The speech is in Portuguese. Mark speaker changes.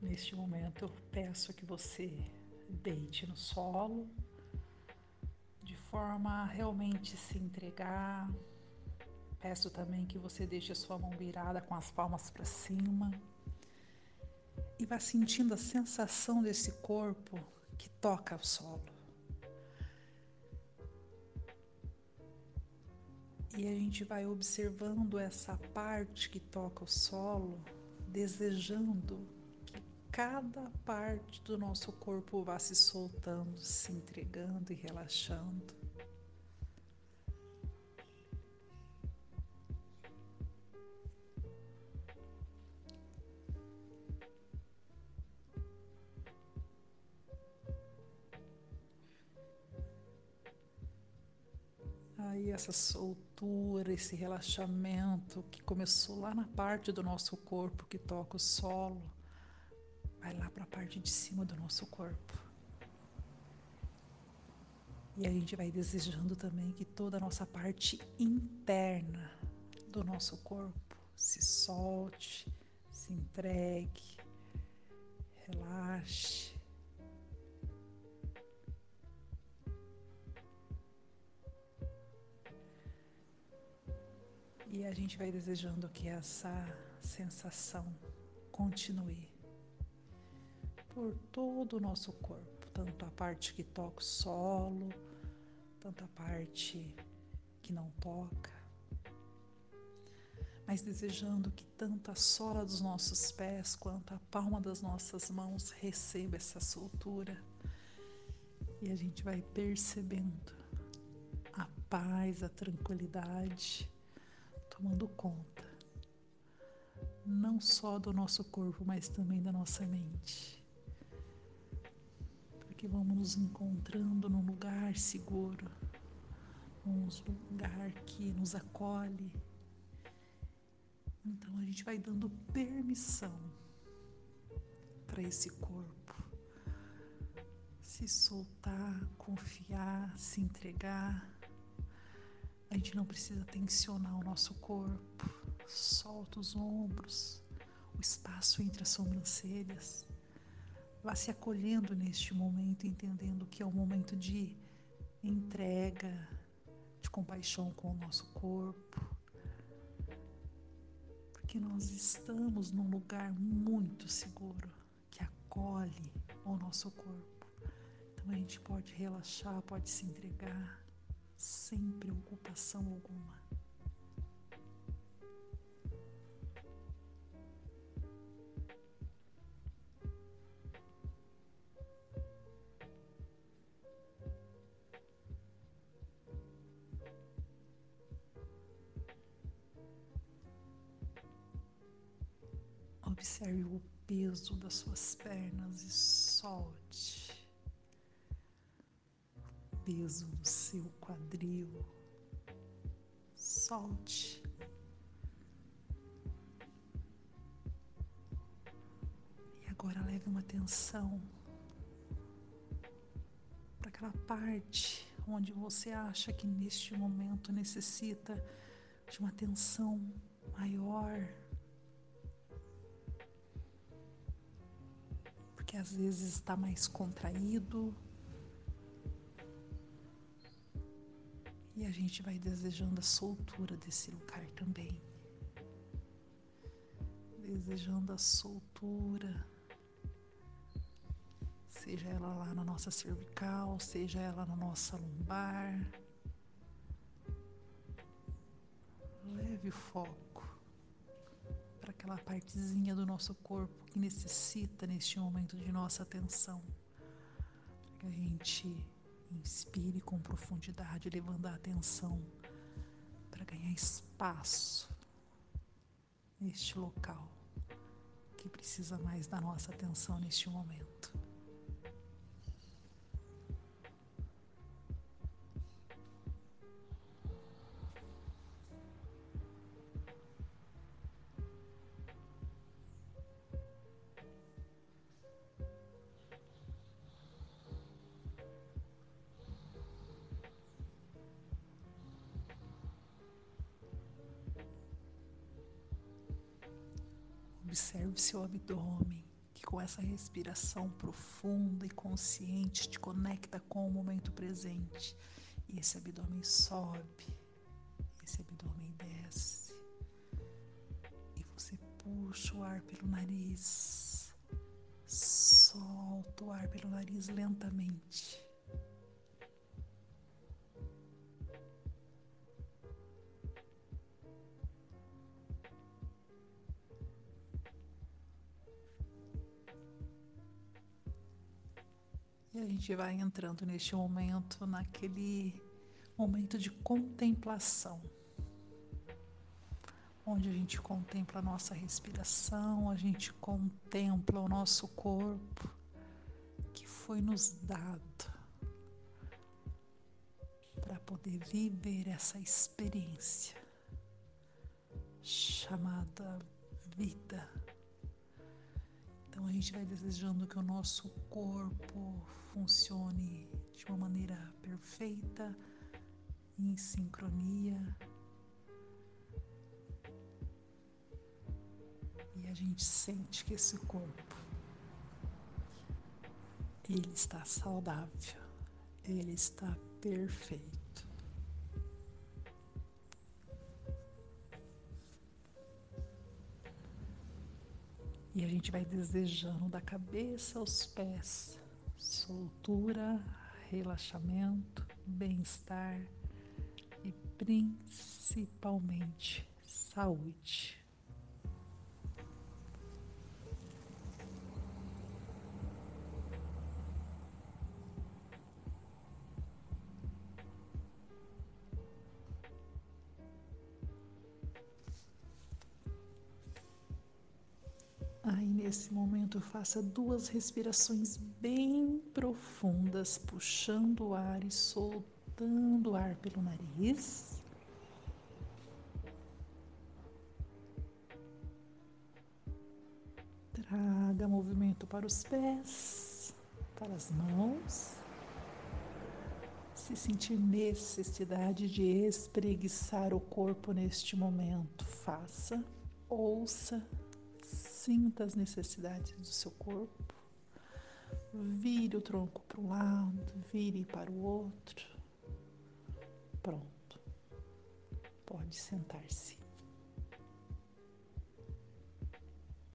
Speaker 1: Neste momento eu peço que você deite no solo, de forma a realmente se entregar. Peço também que você deixe a sua mão virada com as palmas para cima e vá sentindo a sensação desse corpo que toca o solo. E a gente vai observando essa parte que toca o solo, desejando cada parte do nosso corpo vá se soltando, se entregando e relaxando. Aí essa soltura, esse relaxamento que começou lá na parte do nosso corpo que toca o solo, vai lá para a parte de cima do nosso corpo. E a gente vai desejando também que toda a nossa parte interna do nosso corpo se solte, se entregue, relaxe. E a gente vai desejando que essa sensação continue por todo o nosso corpo, tanto a parte que toca o solo, tanto a parte que não toca, mas desejando que tanto a sola dos nossos pés quanto a palma das nossas mãos receba essa soltura. E a gente vai percebendo a paz, a tranquilidade tomando conta, não só do nosso corpo, mas também da nossa mente. Porque vamos nos encontrando num lugar seguro, num lugar que nos acolhe. Então a gente vai dando permissão para esse corpo se soltar, confiar, se entregar a gente não precisa tensionar o nosso corpo. Solta os ombros, o espaço entre as sobrancelhas. Vá se acolhendo neste momento, entendendo que é um momento de entrega, de compaixão com o nosso corpo. Porque nós estamos num lugar muito seguro que acolhe o nosso corpo. Então a gente pode relaxar, pode se entregar sem preocupação alguma. Observe o peso das suas pernas e solte peso no seu quadril. Solte. E agora leve uma atenção para aquela parte onde você acha que neste momento necessita de uma atenção maior. Porque às vezes está mais contraído E a gente vai desejando a soltura desse lugar também. Desejando a soltura, seja ela lá na nossa cervical, seja ela na nossa lombar. Leve o foco para aquela partezinha do nosso corpo que necessita neste momento de nossa atenção. Para que a gente Inspire com profundidade, levando a atenção para ganhar espaço neste local que precisa mais da nossa atenção neste momento. Observe seu abdômen, que com essa respiração profunda e consciente te conecta com o momento presente. E esse abdômen sobe, esse abdômen desce. E você puxa o ar pelo nariz, solta o ar pelo nariz lentamente. E a gente vai entrando neste momento, naquele momento de contemplação, onde a gente contempla a nossa respiração, a gente contempla o nosso corpo que foi nos dado para poder viver essa experiência chamada vida. Então a gente vai desejando que o nosso corpo funcione de uma maneira perfeita, em sincronia. E a gente sente que esse corpo ele está saudável, ele está perfeito. E a gente vai desejando da cabeça aos pés soltura, relaxamento, bem-estar e principalmente saúde. Nesse momento faça duas respirações bem profundas, puxando o ar e soltando o ar pelo nariz. Traga movimento para os pés, para as mãos. Se sentir necessidade de espreguiçar o corpo neste momento, faça, ouça Sinta as necessidades do seu corpo. Vire o tronco para um lado, vire para o outro. Pronto. Pode sentar-se.